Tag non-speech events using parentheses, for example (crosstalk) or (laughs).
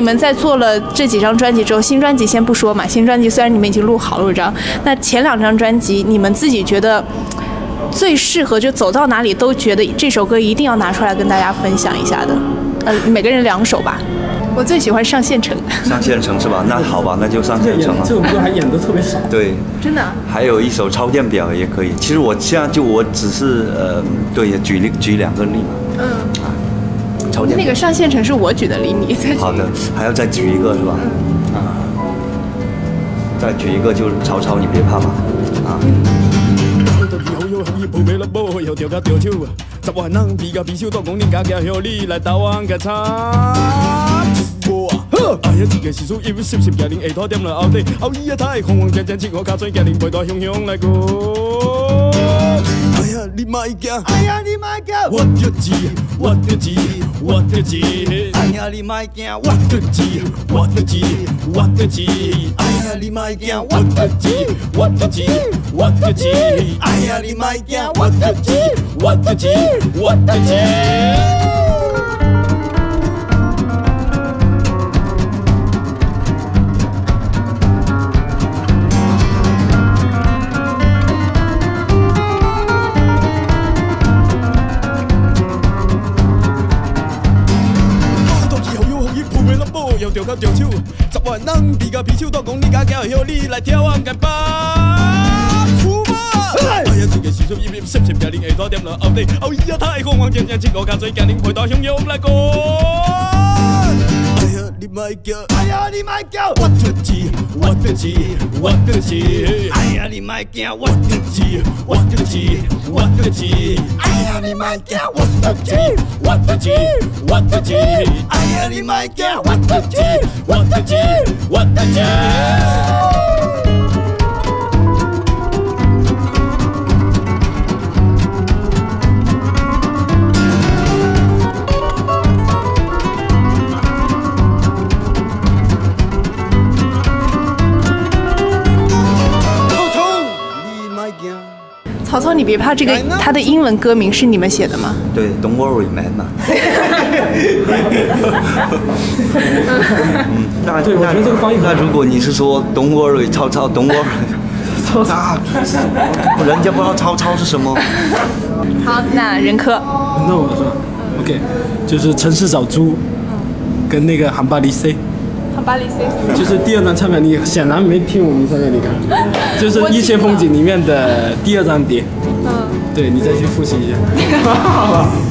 你们在做了这几张专辑之后，新专辑先不说嘛，新专辑虽然你们已经录好了一张，那前两张专辑你们自己觉得最适合，就走到哪里都觉得这首歌一定要拿出来跟大家分享一下的，呃，每个人两首吧。我最喜欢上县城，上县城是吧？那好吧，那就上县城了。这首歌还演的特别少。对，真的。还有一首超电表也可以。其实我现在就我只是呃，对，举例举两个例嘛。嗯。那个上县城是我举的例，你再。好的，还要再举一个是吧？啊。再举一个就是曹操，你别怕嘛。啊。十万人比甲比手多讲，你家家向你来台湾个参。哎呀，这个时速一百十十，家人下拖点了后底，后伊啊太慌慌张张，七号卡嘴，家人陪大雄雄来过。哎呀，你莫惊！哎呀，你莫惊！我着急，我着急，我着急！哎呀，你莫惊！我着急，我着急，我着急！哎呀，你莫惊！我着急，我着急，我着急！哎呀，你莫惊！我着急，我着急，我着急！着到着手，十万人比甲啤酒多讲，你家叫向你来跳湾间吧。出马！哎呀，这个时速一百十十，家人下拖点了后底，后伊啊太慌慌张张，七五加嘴，家人陪大雄勇来过。哎呀，你莫叫！哎呀，你莫叫！我着急，我着急，我着急！哎呀，你莫叫！我着急，我着急，我着急！哎呀，你莫叫！我着急，我着急，我自己！哎呀，你莫叫！我自己，我自己，我着急！曹操，你别怕，这个他的英文歌名是你们写的吗？对，Don't worry, man 嘛。(laughs) 嗯，那对，我觉得这个翻译，那如果你是说 Don't worry，超超，Don't worry，曹操，人家不知道超超是什么。好，那任科。那我说，OK，就是城市找猪，跟那个韩巴里 C。巴黎 C 就是第二张唱片，你显然没听我们唱片，你看，(laughs) 就是《一些风景》里面的第二张碟。嗯，对你再去复习一下。(laughs) (laughs)